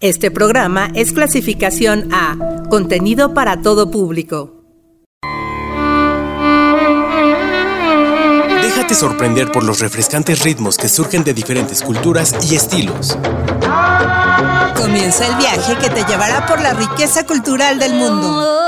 Este programa es clasificación A, contenido para todo público. Déjate sorprender por los refrescantes ritmos que surgen de diferentes culturas y estilos. Comienza el viaje que te llevará por la riqueza cultural del mundo.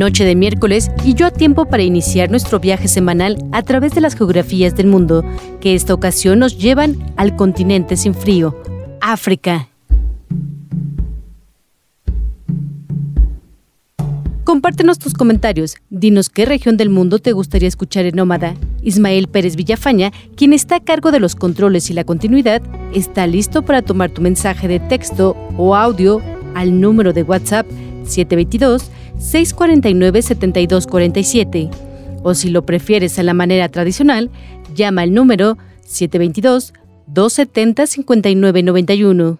Noche de miércoles y yo a tiempo para iniciar nuestro viaje semanal a través de las geografías del mundo, que esta ocasión nos llevan al continente sin frío, África. Compártenos tus comentarios. Dinos qué región del mundo te gustaría escuchar en Nómada. Ismael Pérez Villafaña, quien está a cargo de los controles y la continuidad, está listo para tomar tu mensaje de texto o audio al número de WhatsApp 722 649-7247. O si lo prefieres a la manera tradicional, llama al número 722-270-5991.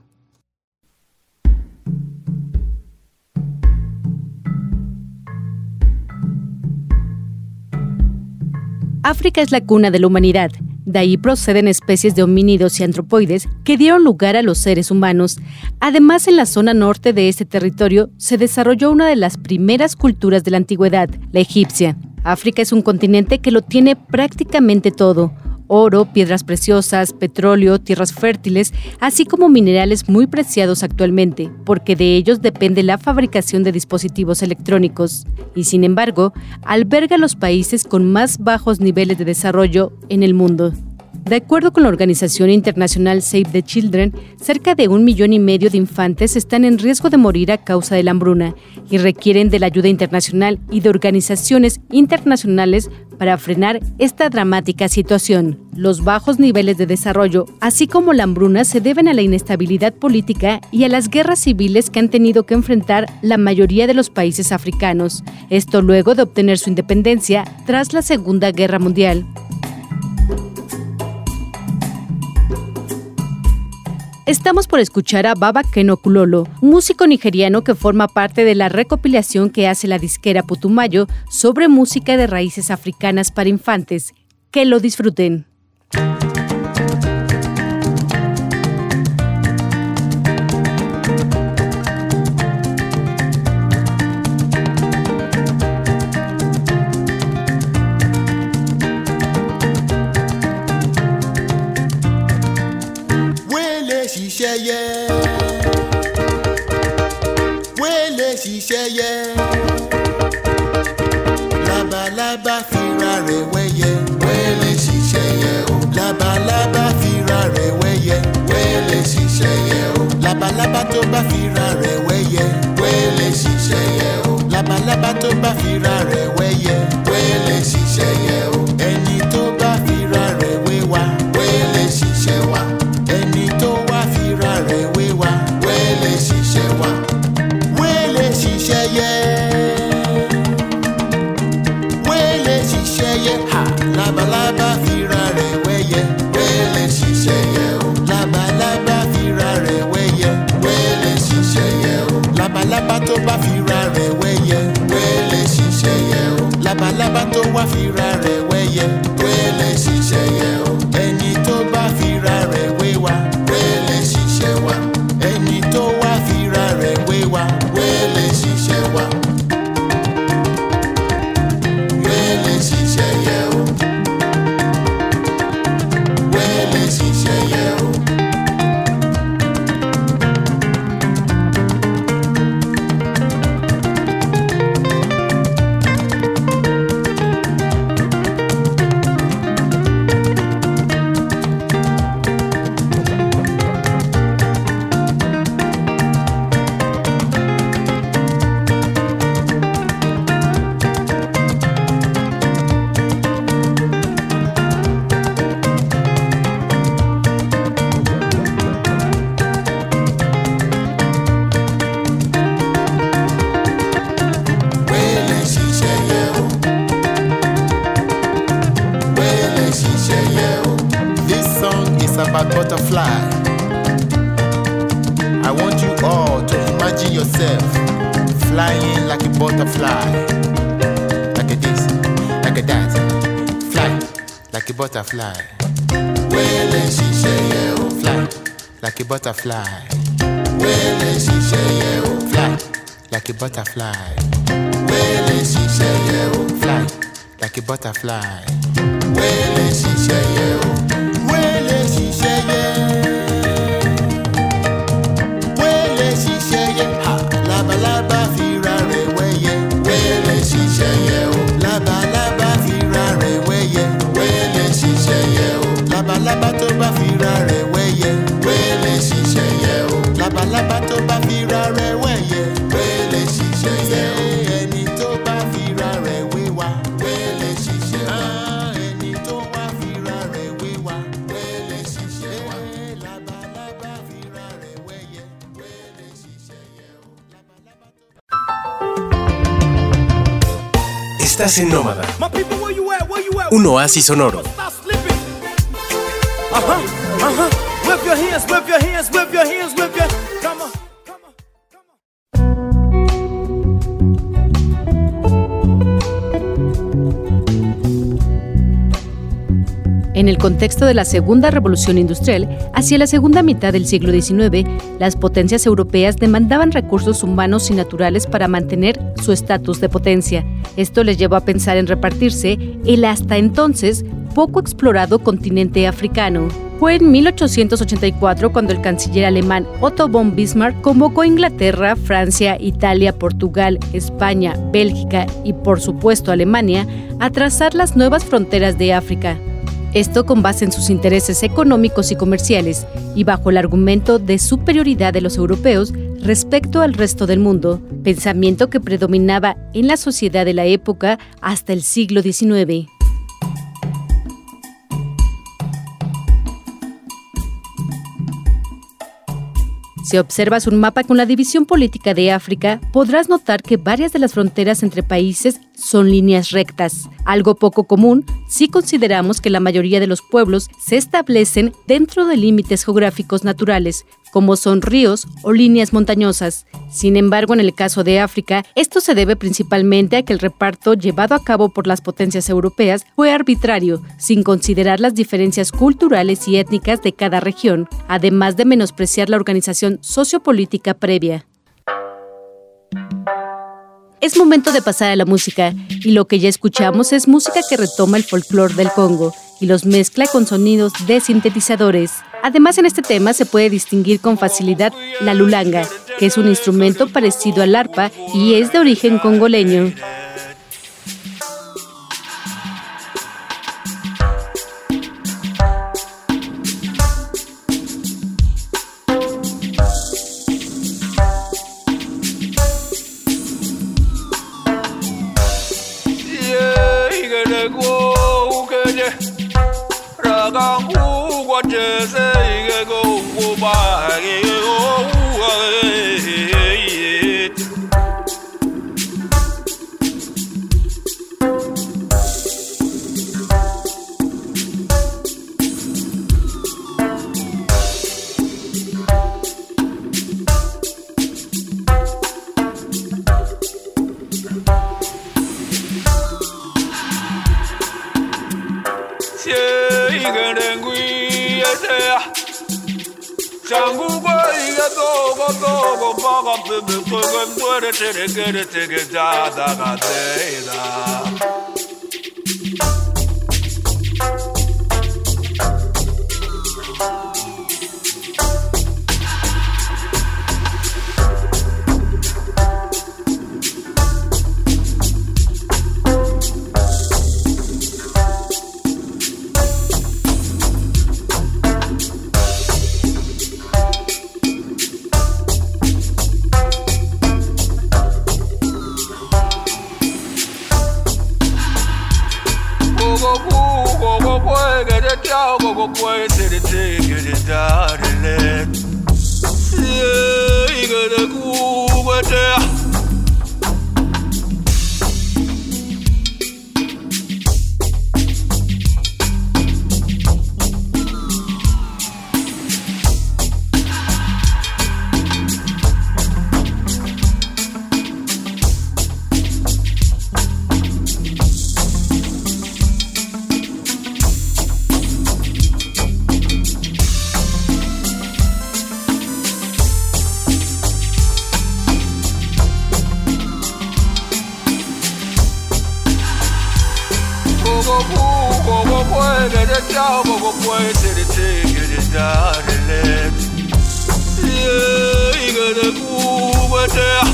África es la cuna de la humanidad. De ahí proceden especies de homínidos y antropoides que dieron lugar a los seres humanos. Además, en la zona norte de este territorio se desarrolló una de las primeras culturas de la antigüedad, la egipcia. África es un continente que lo tiene prácticamente todo oro, piedras preciosas, petróleo, tierras fértiles, así como minerales muy preciados actualmente, porque de ellos depende la fabricación de dispositivos electrónicos, y sin embargo, alberga los países con más bajos niveles de desarrollo en el mundo. De acuerdo con la organización internacional Save the Children, cerca de un millón y medio de infantes están en riesgo de morir a causa de la hambruna y requieren de la ayuda internacional y de organizaciones internacionales para frenar esta dramática situación. Los bajos niveles de desarrollo, así como la hambruna, se deben a la inestabilidad política y a las guerras civiles que han tenido que enfrentar la mayoría de los países africanos, esto luego de obtener su independencia tras la Segunda Guerra Mundial. Estamos por escuchar a Baba Keno Kulolo, músico nigeriano que forma parte de la recopilación que hace la disquera Putumayo sobre música de raíces africanas para infantes. Que lo disfruten. Labalábá tó bá fira rẹ̀ wẹ́yẹ. Wẹ́lẹ̀ ṣiṣẹ́ yẹ o. Labalábá tó bá fira rẹ̀ wẹ́yẹ like a butterfly. Wele ṣiṣẹ́ yẹ o. Fly like a butterfly. Wele ṣiṣẹ́ yẹ o. Fly like a butterfly. Wele ṣiṣẹ́ yẹ o. Fly like a butterfly. Wele ṣiṣẹ́ yẹ o. on. Come on. Come on. En el contexto de la Segunda Revolución Industrial, hacia la segunda mitad del siglo XIX, las potencias europeas demandaban recursos humanos y naturales para mantener su estatus de potencia. Esto les llevó a pensar en repartirse el hasta entonces poco explorado continente africano. Fue en 1884 cuando el canciller alemán Otto von Bismarck convocó a Inglaterra, Francia, Italia, Portugal, España, Bélgica y por supuesto Alemania a trazar las nuevas fronteras de África. Esto con base en sus intereses económicos y comerciales y bajo el argumento de superioridad de los europeos respecto al resto del mundo, pensamiento que predominaba en la sociedad de la época hasta el siglo XIX. Si observas un mapa con la división política de África, podrás notar que varias de las fronteras entre países son líneas rectas, algo poco común si consideramos que la mayoría de los pueblos se establecen dentro de límites geográficos naturales, como son ríos o líneas montañosas. Sin embargo, en el caso de África, esto se debe principalmente a que el reparto llevado a cabo por las potencias europeas fue arbitrario, sin considerar las diferencias culturales y étnicas de cada región, además de menospreciar la organización sociopolítica previa. Es momento de pasar a la música, y lo que ya escuchamos es música que retoma el folclore del Congo y los mezcla con sonidos de sintetizadores. Además, en este tema se puede distinguir con facilidad la lulanga, que es un instrumento parecido al arpa y es de origen congoleño. 如果这是一个 chavo bokweteletekeletarelet yeigedekuwetea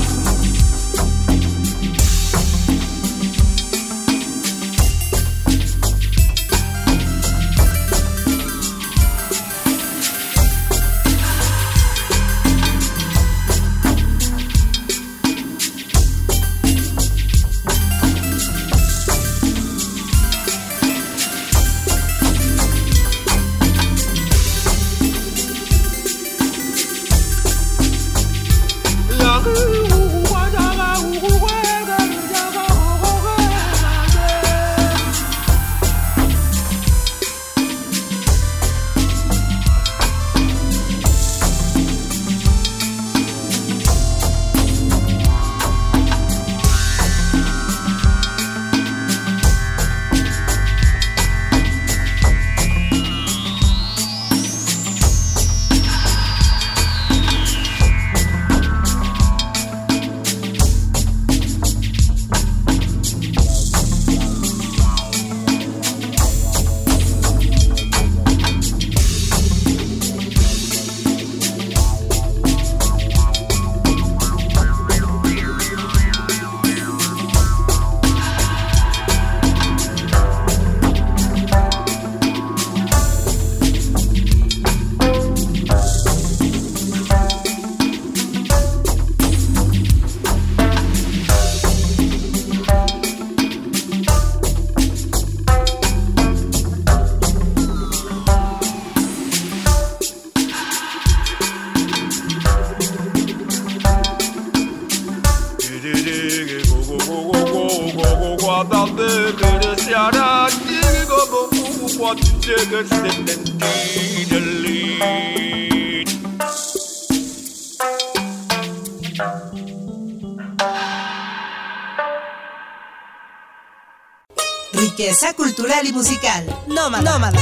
Riqueza cultural y musical. Nómada. Nómada.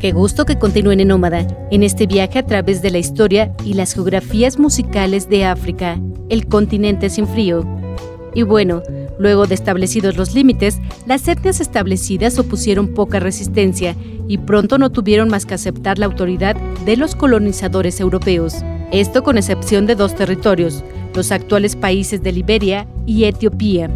Qué gusto que continúen en Nómada, en este viaje a través de la historia y las geografías musicales de África, el continente sin frío. Y bueno, luego de establecidos los límites, las etnias establecidas opusieron poca resistencia y pronto no tuvieron más que aceptar la autoridad de los colonizadores europeos. Esto con excepción de dos territorios, los actuales países de Liberia y Etiopía.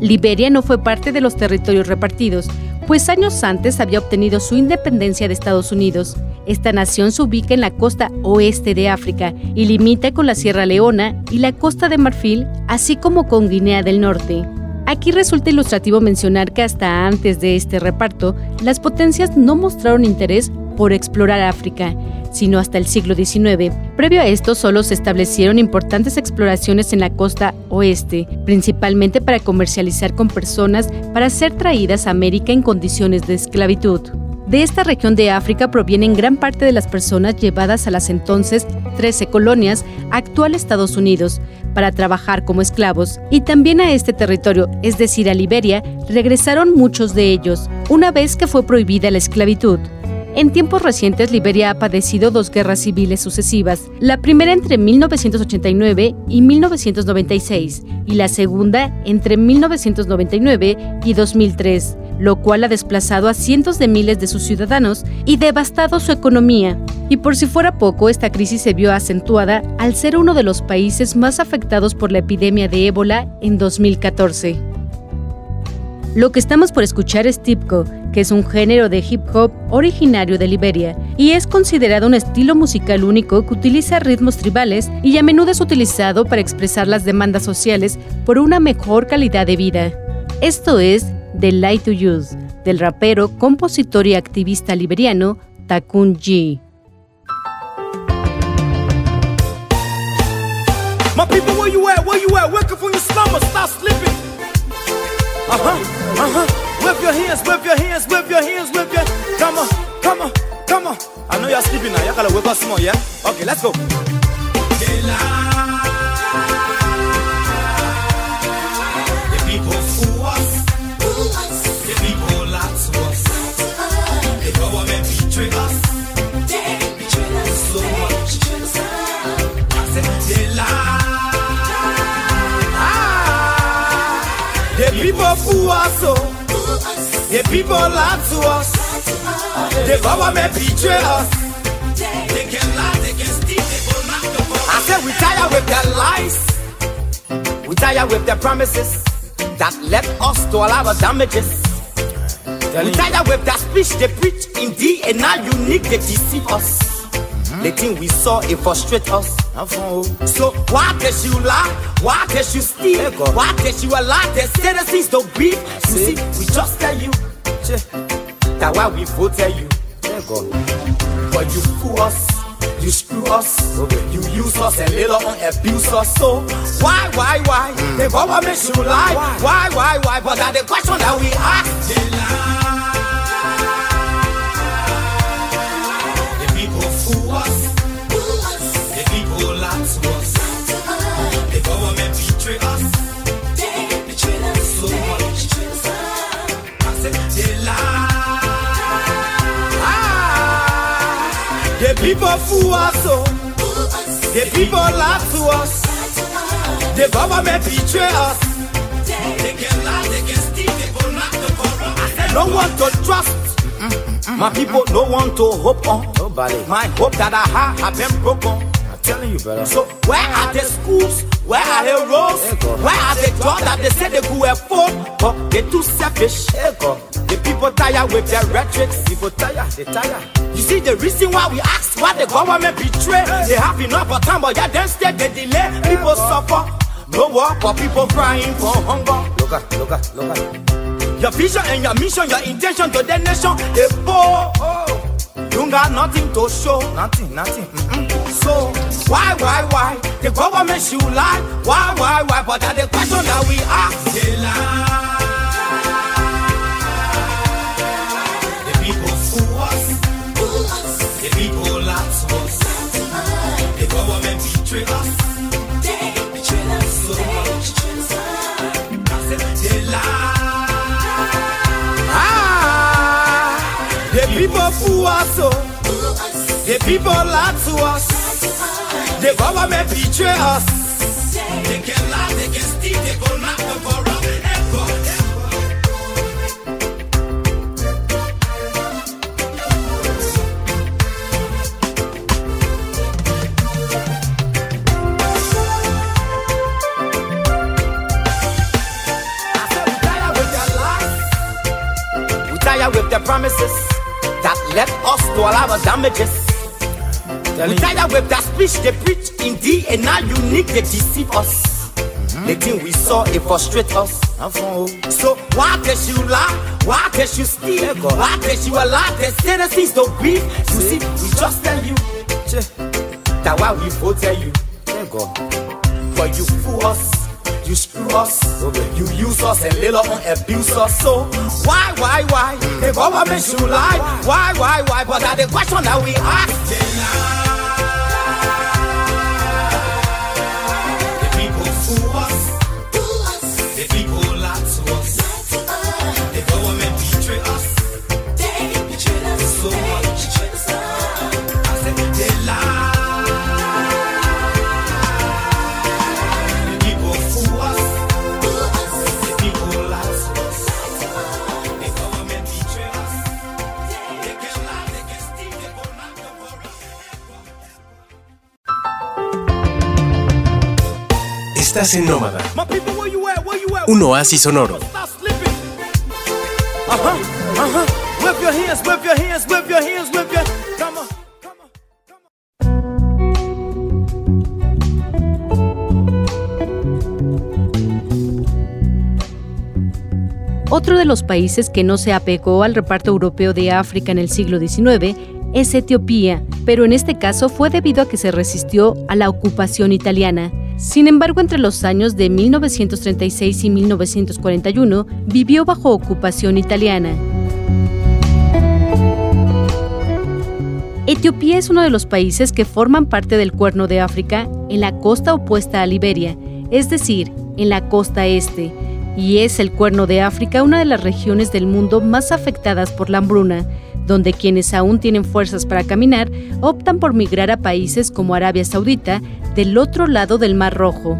Liberia no fue parte de los territorios repartidos, pues años antes había obtenido su independencia de Estados Unidos. Esta nación se ubica en la costa oeste de África y limita con la Sierra Leona y la costa de Marfil, así como con Guinea del Norte. Aquí resulta ilustrativo mencionar que hasta antes de este reparto, las potencias no mostraron interés por explorar África, sino hasta el siglo XIX. Previo a esto solo se establecieron importantes exploraciones en la costa oeste, principalmente para comercializar con personas para ser traídas a América en condiciones de esclavitud. De esta región de África provienen gran parte de las personas llevadas a las entonces 13 colonias, actual Estados Unidos, para trabajar como esclavos, y también a este territorio, es decir, a Liberia, regresaron muchos de ellos, una vez que fue prohibida la esclavitud. En tiempos recientes, Liberia ha padecido dos guerras civiles sucesivas, la primera entre 1989 y 1996 y la segunda entre 1999 y 2003, lo cual ha desplazado a cientos de miles de sus ciudadanos y devastado su economía. Y por si fuera poco, esta crisis se vio acentuada al ser uno de los países más afectados por la epidemia de ébola en 2014. Lo que estamos por escuchar es Tipco, que es un género de hip hop originario de Liberia y es considerado un estilo musical único que utiliza ritmos tribales y a menudo es utilizado para expresar las demandas sociales por una mejor calidad de vida. Esto es The Light to Use, del rapero, compositor y activista liberiano Takun G. My people, where you at? Where you at? Wake up your slumber, stop sleeping. Uh huh. Whip your hands, whip your hands, whip your hands, whip your. Come on, come on, come on. I know you're sleeping now. You gotta whip us more, yeah? Okay, let's go. People lie to us. The government betray us. They can lie, they can steal, they will not the I said we tired with their lies. We tired with their promises that led us to all our damages. We tired with that speech they preach indeed and now unique they deceive us. The thing we saw it frustrate us. So why can you lie? Why can you steal? Why can you allow the citizens to beef? You see, we just tell you that why we vote tell you. But you fool us. You screw us, you use us and later on abuse us. So why, why, why? The government should lie. Why, why, why? But that the question that we ask. They lie. The people fool us. People fool us. Oh. The people lie to us. The government betray us. They can lie, they can steal, they will not the corrupt. No one to trust. My people no want to hope on. Nobody. My hope that I have been broken. Telling you, brother. So where are the schools? Where are the roads? Where are the jobs that they say they could afford? But they too selfish. The people tired with their rhetoric. People tired, they tired. You see the reason why we ask why the government betray. They have enough of time, but yeah, then instead they delay. People suffer. No work, but people crying for hunger. Look at, look at, look at. Your vision and your mission, your intention to the nation, they poor. Oh. You got nothing to show. Nothing, nothing. Mm-mm. So, why, why, why? The government should lie. Why, why, why? But that the question that we ask. They lie. The people fool us. Fool us. The people lie to us. The government betray us. they betray So much. I said they lie. Ah, the people fool us. Oh. The people lie to us. The government betray us. They can lie, they can steal, they go knock the corrupt. Tired with their promises that led us to all our damages. We tired with that speech they preach indeed and now unique they deceive us. The thing we saw it frustrate us. So why can you lie? Why can you steal? Why can you allow the citizens to grieve? You see, we just tell you that why we vote tell you. But you fool us. You screw us, you use us and later on abuse us. So why, why, why? The government should lie. Why, why, why? But that the question that we ask. Your. Come on. Come on. Otro de los países que no se apegó al reparto europeo de África en el siglo XIX es Etiopía, pero en este caso fue debido a que se resistió a la ocupación italiana. Sin embargo, entre los años de 1936 y 1941 vivió bajo ocupación italiana. Etiopía es uno de los países que forman parte del Cuerno de África en la costa opuesta a Liberia, es decir, en la costa este, y es el Cuerno de África una de las regiones del mundo más afectadas por la hambruna, donde quienes aún tienen fuerzas para caminar optan por migrar a países como Arabia Saudita, del otro lado del Mar Rojo.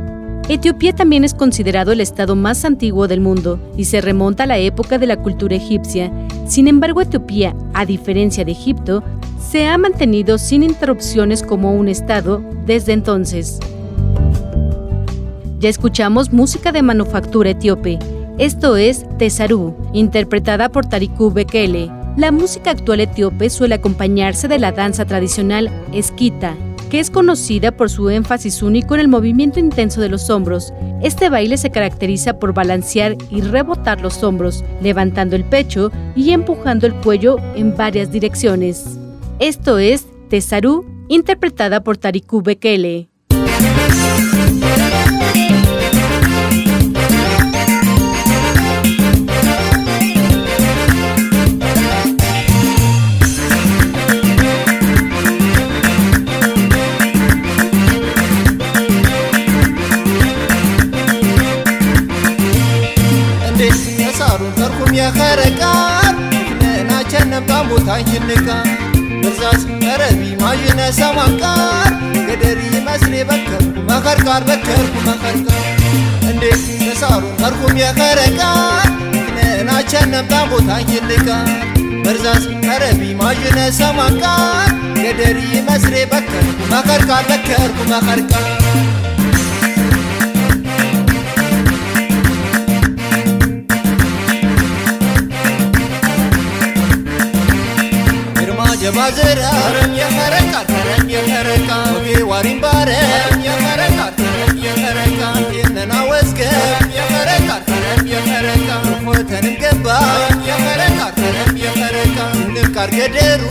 Etiopía también es considerado el estado más antiguo del mundo y se remonta a la época de la cultura egipcia. Sin embargo, Etiopía, a diferencia de Egipto, se ha mantenido sin interrupciones como un estado desde entonces. Ya escuchamos música de manufactura etíope. Esto es Tesarú, interpretada por Tariku Bekele. La música actual etíope suele acompañarse de la danza tradicional esquita, que es conocida por su énfasis único en el movimiento intenso de los hombros. Este baile se caracteriza por balancear y rebotar los hombros, levantando el pecho y empujando el cuello en varias direcciones. Esto es Tesarú, interpretada por Tariku Bekele. የኸረቃ ነናቸነባ ሙታኝንቃ ብርዛስ ቀረቢ ማዥነ ሰማቃር ገደሪ መስሌ በከርኩ መኸርቃር በከርኩ መኸርቃር እንዴት ተሳሩ መርኩም የኸረቃ ነናቸነባ ሙታኝንቃ በርዛስ ቀረቢ ማዥነ ሰማቃር ገደሪ መስሌ በከርኩ መኸርቃር በከርኩ መኸርቃር ማዘራ የፈረቃ ተረም የፈረቃ ዋሪም ባረ የፈረቃ ተረም የፈረቃ የነና ገባ የፈረቃ ተረም ገደሩ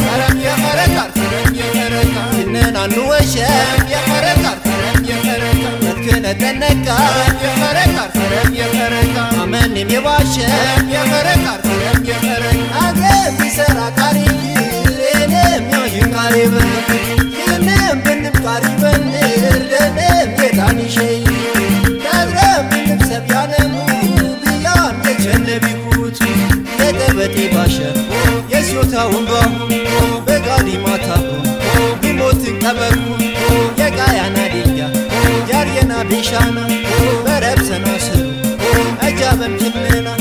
የፈረቃ ተረም የፈረቃ የነና ንወሸ የፈረቃ ተረም የፈረቃ መትከነ ተነቃ የፈረቃ dünyayı garibi Gelinim benim garibim Erdenim yedani şey Devrem benim sevyanım Diyan geçen nebi kut Dedeveti başa Yes yota umba Begani matabu Dimotik tabeku Yegayana dilya Yaryana bişana Berep sana sır Ecabem kimlena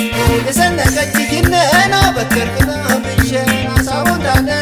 Sen de kaçtı kimlena Bekir kına bişena Savundan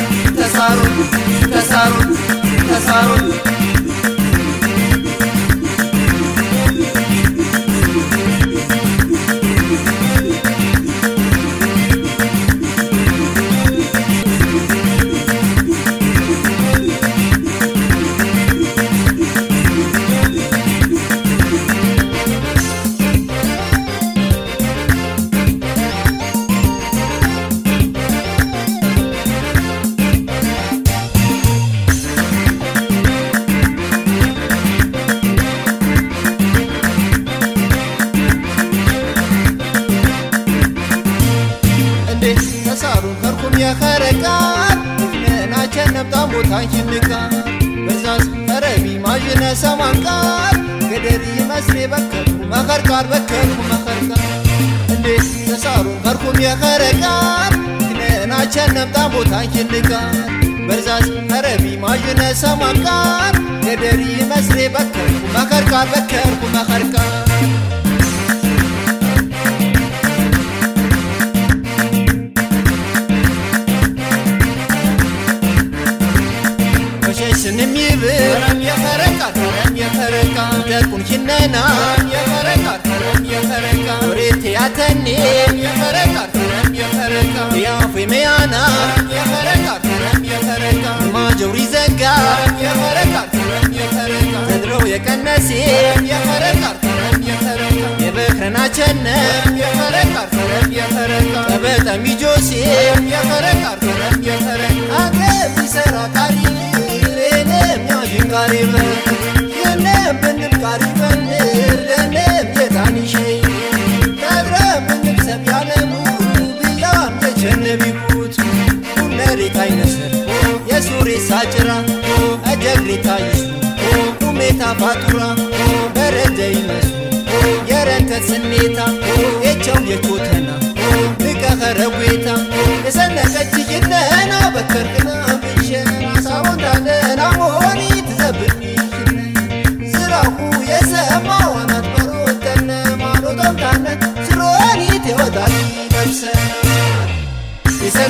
ተሳሩ ተሳሩ ናቸነብ ጣሙታን ሽንቃ በርዛዝ ረቢ ማዥነ ሰማንቃር ገደሪ መስሌ በከርኩ መኸርቃር በከርኩ መኸርቃር ስንም ይብል ረም የፈረቃ ረም የፈረቃ ደቁን ሽነና ረም የፈረቃ ረም የፈረቃ ወሬት ያተኒ ረም የፈረቃ ረም የፈረቃ ያፉ መያና ረም የፈረቃ ረም የፈረቃ ማጀውሪ ዘጋ ረም የፈረቃ ረም የፈረቃ ዘድረው የቀነሴ ረም የፈረቃ ረም የፈረቃ የበክረናቸነ ረም የፈረቃ ረም የፈረቃ ለሚጆሴ የከረቃር ከረም የከረቅ አገ ቢሰራ ቃሪ ለኔም ያጅን ቃሪ በል የኔም ብንል ቃሪ በል ለኔም የታኒሸይ ከድረም የደቢጉቱ ቁሜሬታ ይነሰር የሱሪ ሳጭራ እጀግሬታ ይሱ ቁሜታ ፋጡራ በረደ ይመሱ የረንተ ስኔታ የቸው የቾተና ንቀኸረዌታ የሰነቀች ጅነና በከርቅና ብሸና ሳቦንታለና ሞኒ ትዘብኒ ዝራሁ የሰማዋን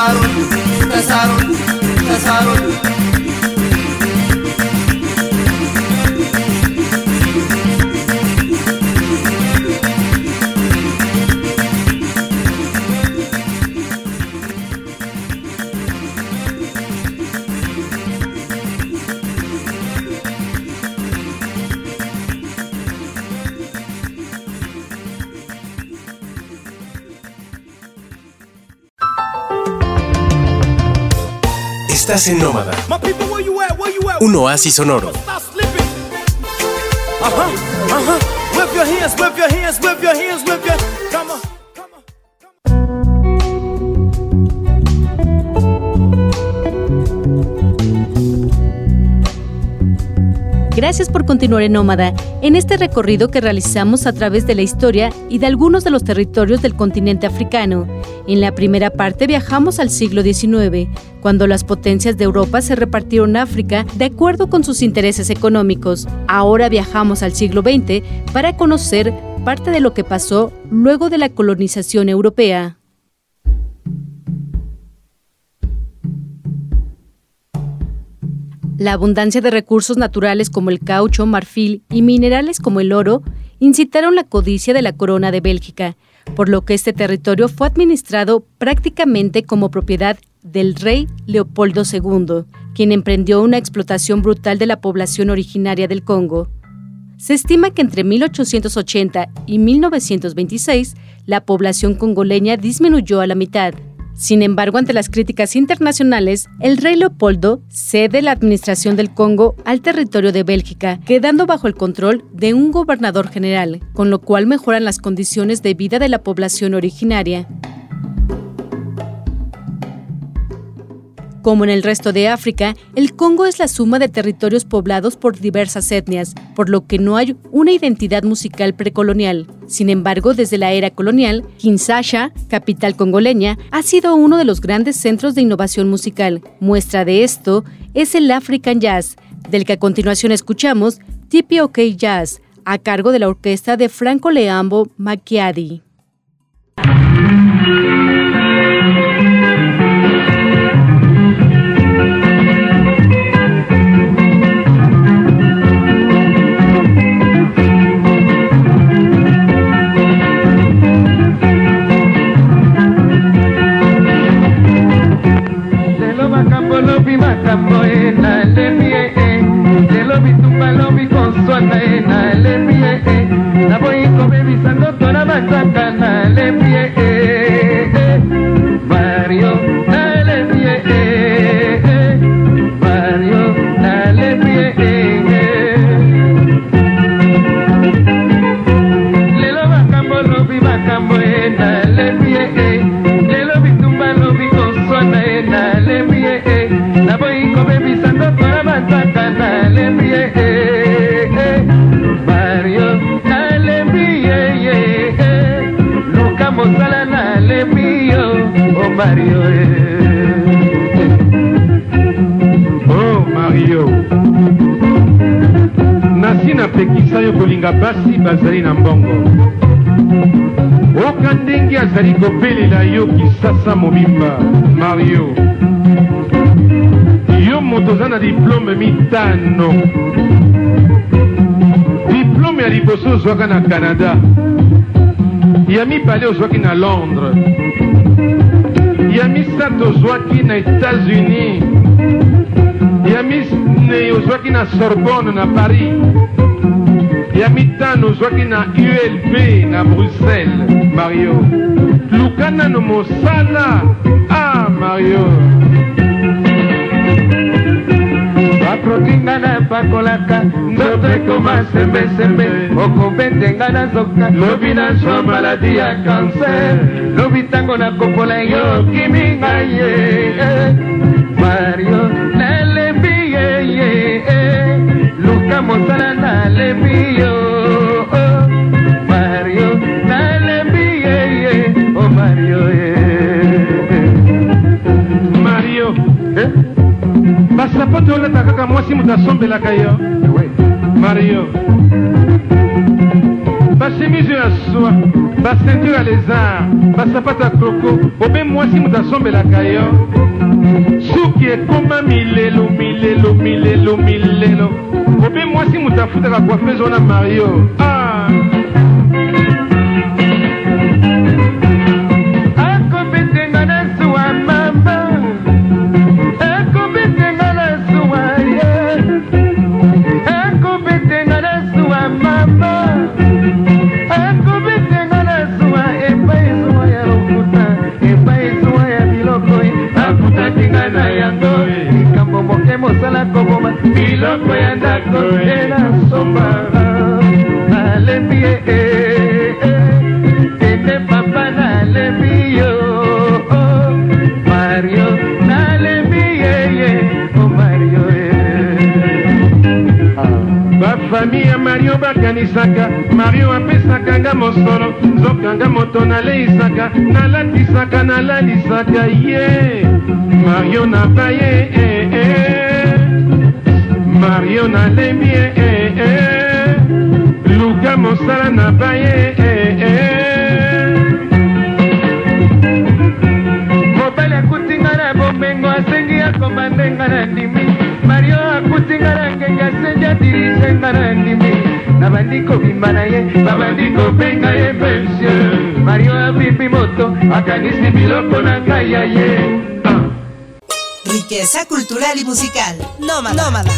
ተሳሩን ተሳሩን ተሳሩን Estás en Nómada, My people, where you at? Where you at? un oasis sonoro. Stop sleeping. Gracias por continuar en Nómada, en este recorrido que realizamos a través de la historia y de algunos de los territorios del continente africano. En la primera parte viajamos al siglo XIX, cuando las potencias de Europa se repartieron África de acuerdo con sus intereses económicos. Ahora viajamos al siglo XX para conocer parte de lo que pasó luego de la colonización europea. La abundancia de recursos naturales como el caucho, marfil y minerales como el oro incitaron la codicia de la corona de Bélgica, por lo que este territorio fue administrado prácticamente como propiedad del rey Leopoldo II, quien emprendió una explotación brutal de la población originaria del Congo. Se estima que entre 1880 y 1926 la población congoleña disminuyó a la mitad. Sin embargo, ante las críticas internacionales, el rey Leopoldo cede la administración del Congo al territorio de Bélgica, quedando bajo el control de un gobernador general, con lo cual mejoran las condiciones de vida de la población originaria. Como en el resto de África, el Congo es la suma de territorios poblados por diversas etnias, por lo que no hay una identidad musical precolonial. Sin embargo, desde la era colonial, Kinshasa, capital congoleña, ha sido uno de los grandes centros de innovación musical. Muestra de esto es el African Jazz, del que a continuación escuchamos TPOK Jazz, a cargo de la orquesta de Franco Leambo Macchiadi. Nasi napekisa yo kolinga basi bazali na mbongo. Oka ndenge azali kobelela yo kisasa mobimba mario. Yo moto oza na diplome mitano. Diplome ya liboso ozwaka na canada. Ya mibale ozwaki na londres. Ya misato ozwaki na états-unis ya mine ozwaki na sorbonne na paris ya mitano ozwaki na ulb na bruxelles mario luka nano mosala ah mario baproki nga na pakolaka nzoto ekoma sembesembe okobete nga na zoka lobi na zwa maladi ya kanser lobi ntango nakopola yo kimi ngai ye eh. mario nalembi ye ye eh. luka mosala basapato olata kaka mwasi moto asombelaka yo. Mario bachemise ya soi bacenture ya lézard basapato ya kroko obe mwasi moto asombelaka yo. Suki ekoma milelo milelo milelo milelo obe mwasi moto afutaka coiffeuse wana mario ah. Mario bakanisaka mario apesaka nga mosolo nzokanga moto naleisaka nalatisaka nalalisaka ye mario nabaye eh, eh. mario nalembi eh, eh, eh. luka mosala nabaye eh, eh. mobali akutinga na bomengo asengi akoma ndenga na ndimi Riqueza cultural y musical. Nómada. Nómada.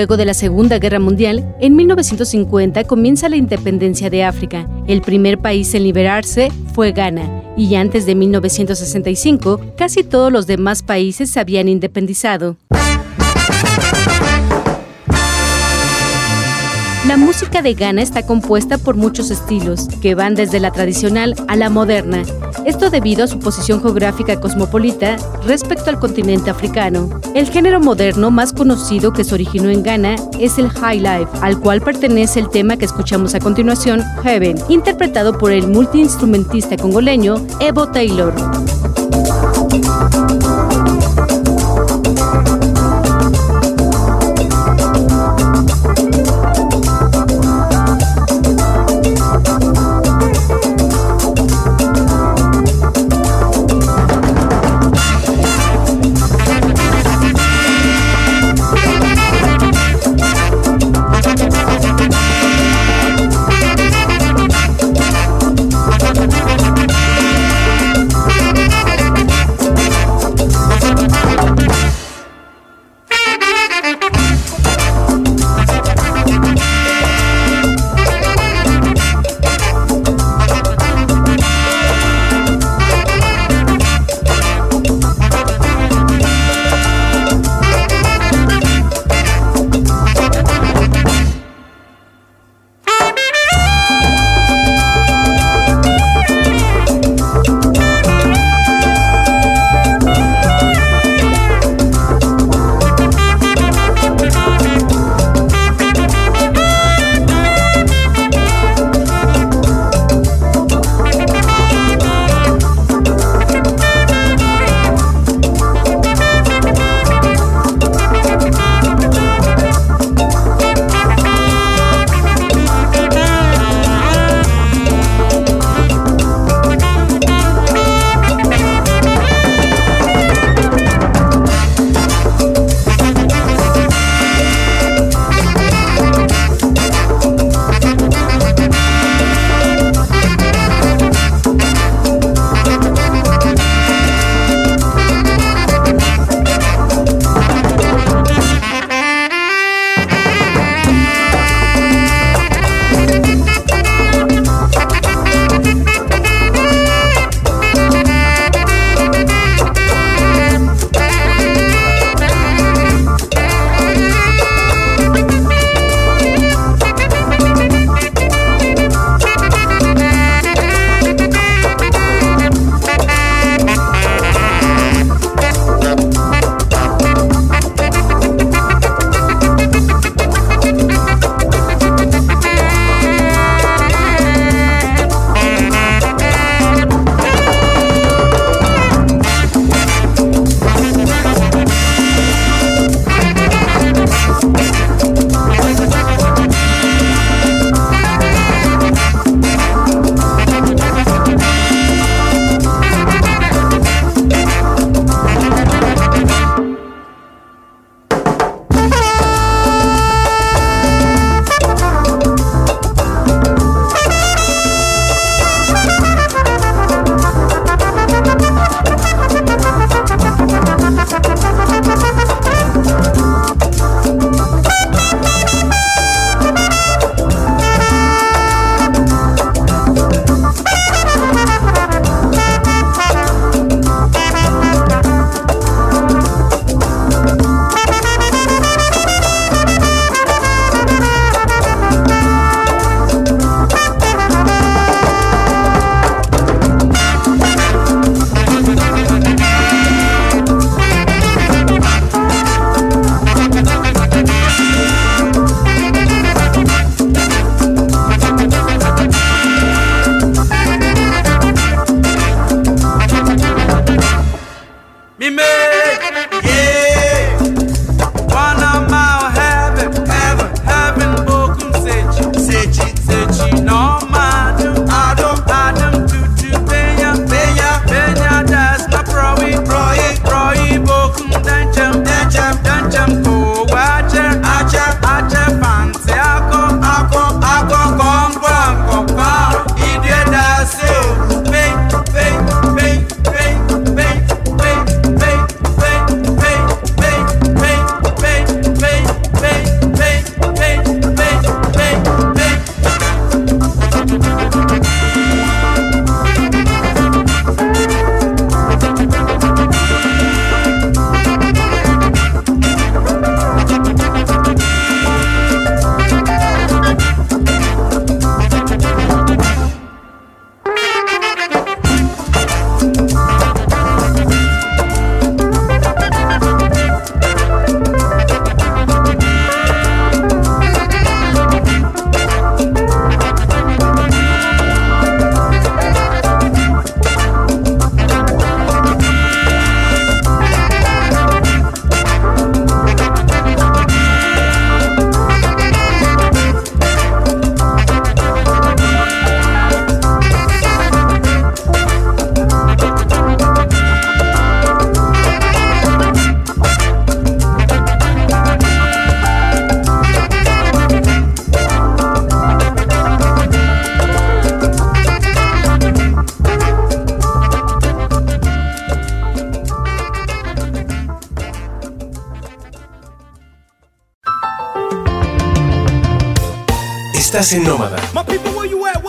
Luego de la Segunda Guerra Mundial, en 1950 comienza la independencia de África. El primer país en liberarse fue Ghana, y antes de 1965 casi todos los demás países se habían independizado. La música de Ghana está compuesta por muchos estilos, que van desde la tradicional a la moderna, esto debido a su posición geográfica cosmopolita respecto al continente africano. El género moderno más conocido que se originó en Ghana es el High Life, al cual pertenece el tema que escuchamos a continuación, Heaven, interpretado por el multiinstrumentista congoleño Evo Taylor.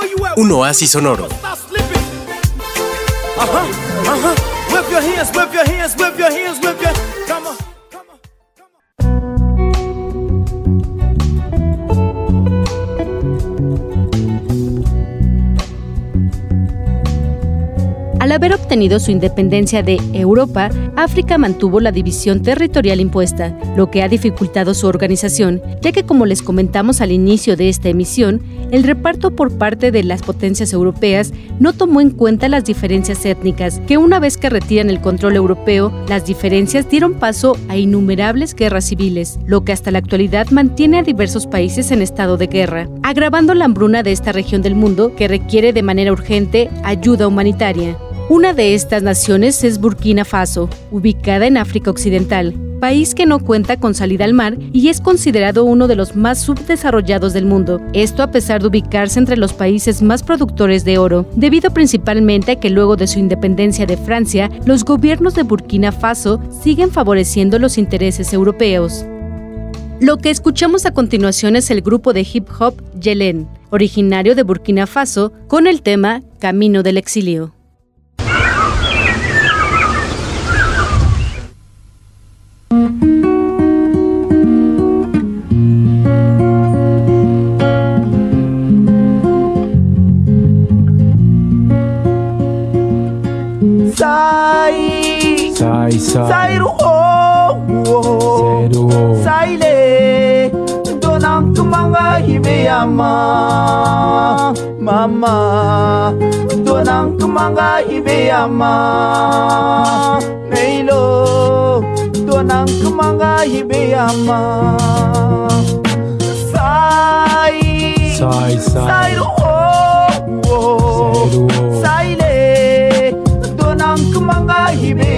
You at? un oasis sonoro. Stop slipping. Su independencia de Europa, África mantuvo la división territorial impuesta, lo que ha dificultado su organización, ya que como les comentamos al inicio de esta emisión, el reparto por parte de las potencias europeas no tomó en cuenta las diferencias étnicas, que una vez que retiran el control europeo, las diferencias dieron paso a innumerables guerras civiles, lo que hasta la actualidad mantiene a diversos países en estado de guerra, agravando la hambruna de esta región del mundo que requiere de manera urgente ayuda humanitaria. Una de estas naciones es Burkina Faso, ubicada en África Occidental, país que no cuenta con salida al mar y es considerado uno de los más subdesarrollados del mundo. Esto a pesar de ubicarse entre los países más productores de oro, debido principalmente a que luego de su independencia de Francia, los gobiernos de Burkina Faso siguen favoreciendo los intereses europeos. Lo que escuchamos a continuación es el grupo de hip hop Yelen, originario de Burkina Faso, con el tema Camino del Exilio. Sai, sai. Sai ruho. Sai ruho. Sai le. Donam kumanga hibeyama. Mama. Donam kumanga hibeyama. Meilo. Donam kumanga hibeyama. Sai. Sai, sai. Sai ruho. Sai ruho. Sai le. Donam kumanga hibeyama.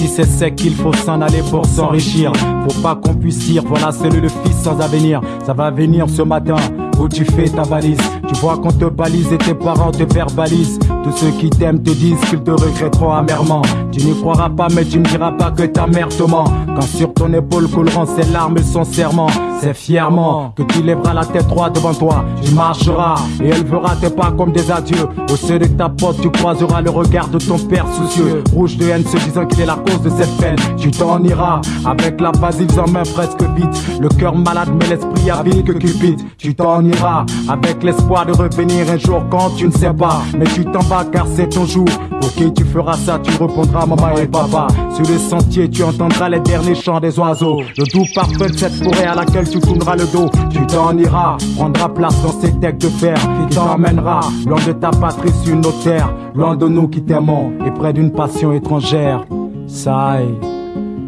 Ici c'est sec, il faut s'en aller pour s'enrichir. Faut pas qu'on puisse dire, voilà c'est le fils sans avenir. Ça va venir ce matin où tu fais ta valise. Tu vois qu'on te balise et tes parents te verbalisent. Tous ceux qui t'aiment te disent qu'ils te regretteront amèrement. Tu n'y croiras pas, mais tu me diras pas que ta mère te ment. Quand sur ton épaule couleront ses larmes et son serment, c'est fièrement que tu lèveras la tête droite devant toi. Tu marcheras et elle verra tes pas comme des adieux. Au seuil de ta porte, tu croiseras le regard de ton père soucieux. Rouge de haine se disant qu'il est la cause de cette peine. Tu t'en iras avec la basile en main presque vide. Le cœur malade, mais l'esprit habile que Cupid. Tu t'en iras avec l'espoir de revenir un jour quand tu ne sais pas. Mais tu t'en vas car c'est ton jour. Pour qui tu feras ça, tu répondras maman et papa. Sur le sentier, tu entendras les derniers chants des oiseaux. Le doux parfum de cette forêt à laquelle tu tourneras le dos. Tu t'en iras, prendras place dans ces decks de fer qui t'emmènera loin de ta patrie sur nos terres, loin de nous qui t'aimons et près d'une passion étrangère. Sai,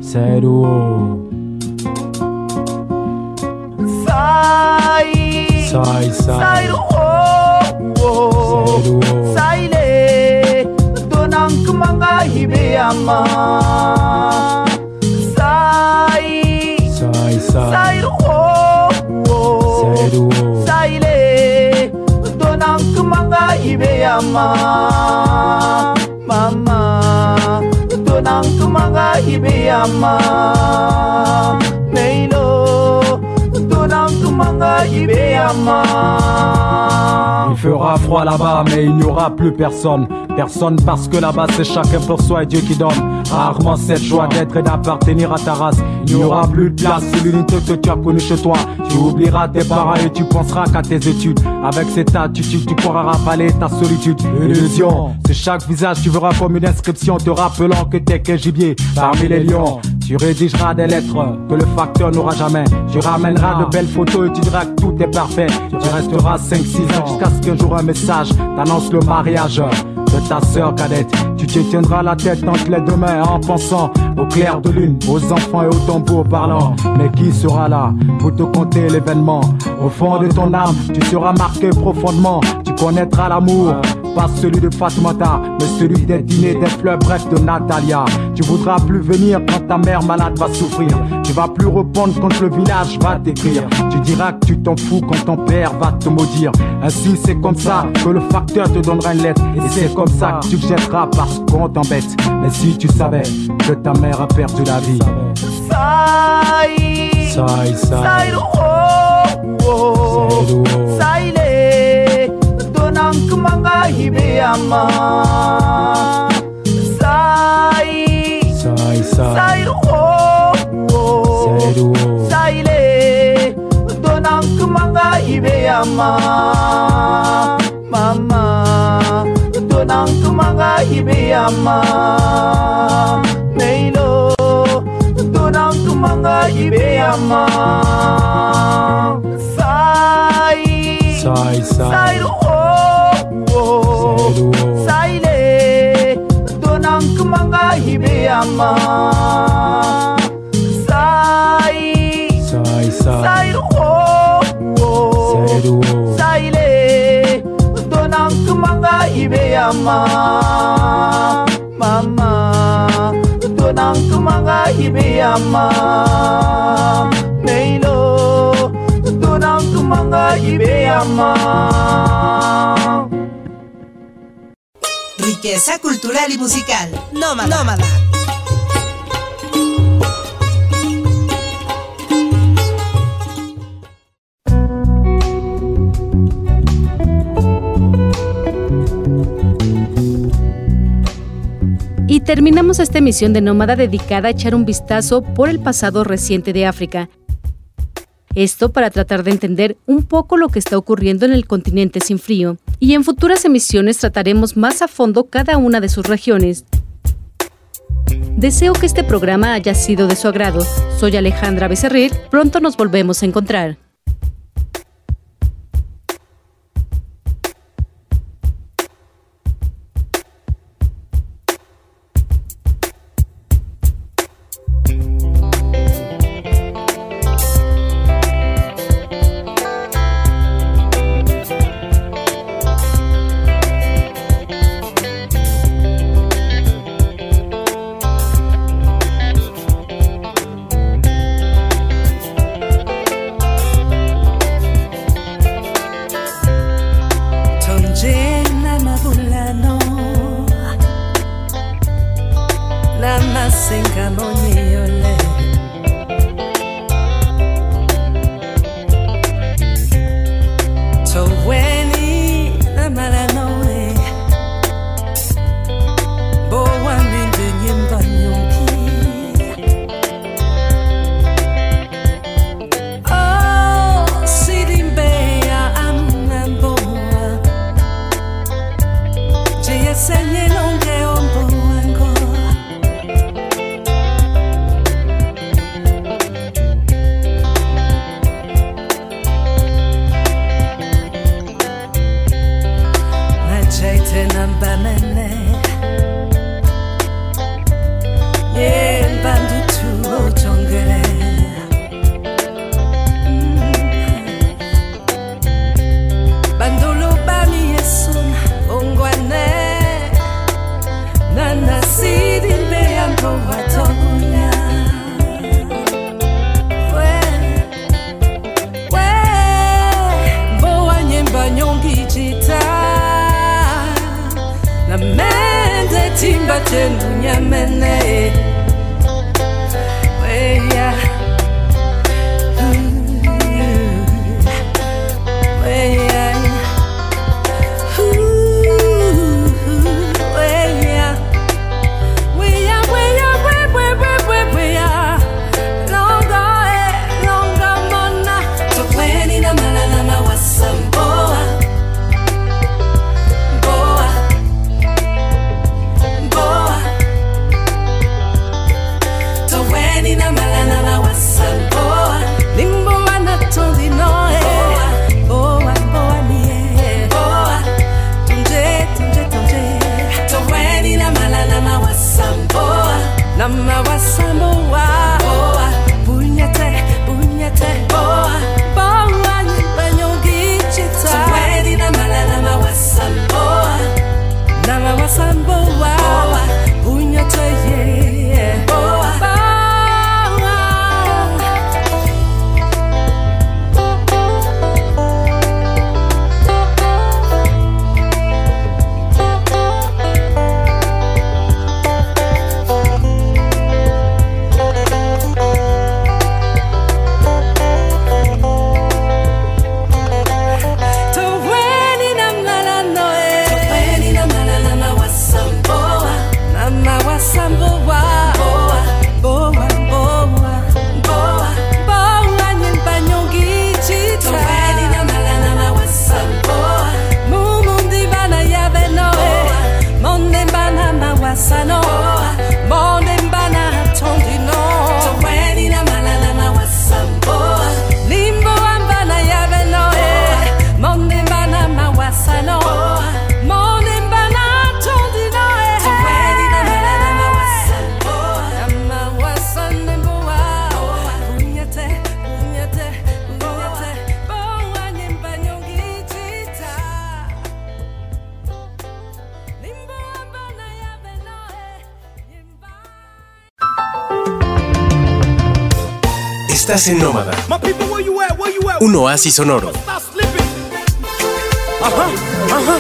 c'est. Sai, Sai, sai. sai il fera froid là-bas, mais il n'y aura plus personne. Personne parce que là-bas c'est chacun pour soi et Dieu qui donne. Rarement cette joie d'être et d'appartenir à ta race. Il n'y aura plus de place sur l'unité que tu as connue chez toi. Tu oublieras tes parents et tu penseras qu'à tes études. Avec cette attitude, tu pourras ravaler ta solitude. Illusion, c'est chaque visage, tu verras comme une inscription te rappelant que t'es qu'un gibier parmi les lions. Tu rédigeras des lettres que le facteur n'aura jamais. Tu ramèneras de belles photos et tu diras que tout est parfait. Tu resteras 5-6 ans jusqu'à ce qu'un jour un message t'annonce le mariage de ta sœur cadette. Tu te tiendras la tête entre les deux mains en pensant au clair de lune, aux enfants et aux tambours parlants. Mais qui sera là pour te compter l'événement? Au fond de ton âme, tu seras marqué profondément. Tu connaîtras l'amour Pas celui de Fatoumata, mais celui des dîners, des fleurs, bref de Natalia. Tu voudras plus venir quand ta mère malade va souffrir. Tu vas plus répondre quand le village va t'écrire. Tu diras que tu t'en fous quand ton père va te maudire. Ainsi, c'est comme ça que le facteur te donnera une lettre. Et c'est comme ça que tu te jetteras parce qu'on t'embête. Mais si tu savais que ta mère a perdu la vie. Sai, Sai, sai. sai sai le. Sai, Sai, Saile, donang manga ibe ama, mama, donang manga ibe ama, meilo, donang manga ibe ama, sai, sai, sai, sai, sai, sai, sai, sai, sai, ama. Mama, donang kumanga hibe ama. Meilo, donang kumanga hibe ama. Riqueza cultural y musical. Nómada. Nómada. Terminamos esta emisión de Nómada dedicada a echar un vistazo por el pasado reciente de África. Esto para tratar de entender un poco lo que está ocurriendo en el continente sin frío, y en futuras emisiones trataremos más a fondo cada una de sus regiones. Deseo que este programa haya sido de su agrado. Soy Alejandra Becerril, pronto nos volvemos a encontrar. Estás en Nómada. Un oasis sonoro. Uh-huh, uh-huh.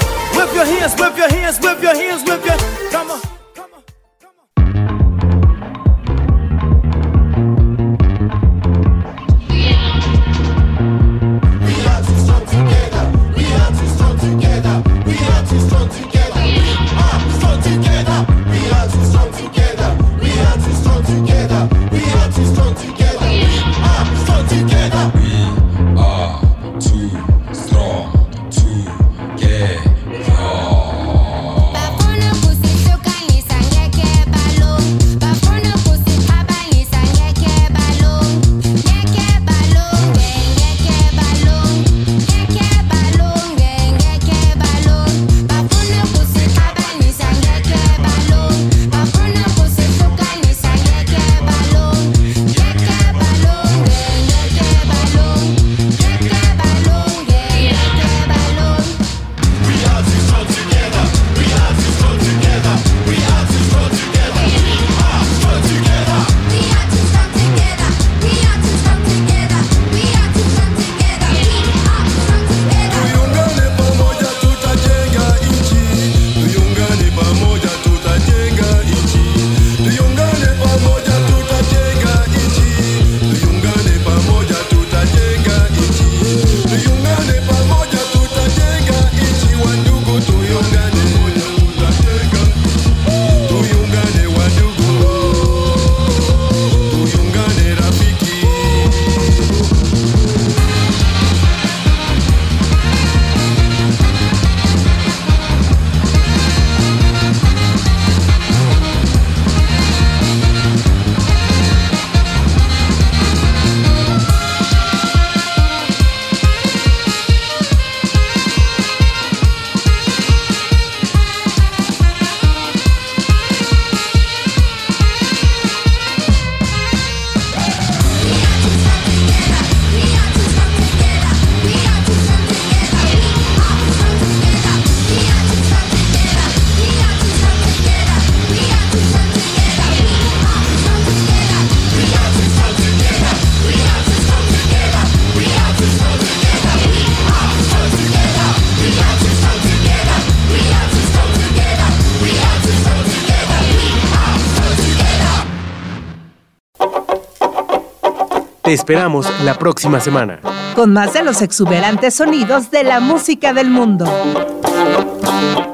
Te esperamos la próxima semana. Con más de los exuberantes sonidos de la música del mundo.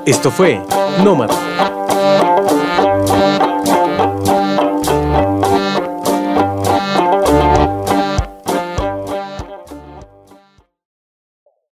Esto fue Nómada